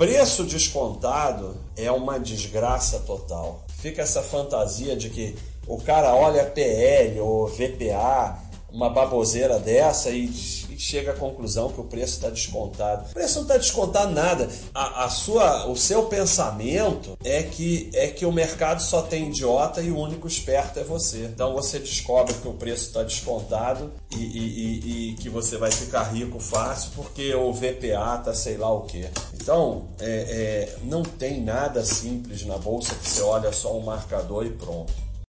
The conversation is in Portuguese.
Preço descontado é uma desgraça total. Fica essa fantasia de que o cara olha PL ou VPA, uma baboseira dessa e chega à conclusão que o preço está descontado. O preço não está descontado nada. A, a, sua, o seu pensamento é que é que o mercado só tem idiota e o único esperto é você. Então você descobre que o preço está descontado e, e, e, e, que você vai ficar rico fácil porque o VPA tá sei lá o que. Então é, é, não tem nada simples na bolsa que você olha só um marcador e pronto.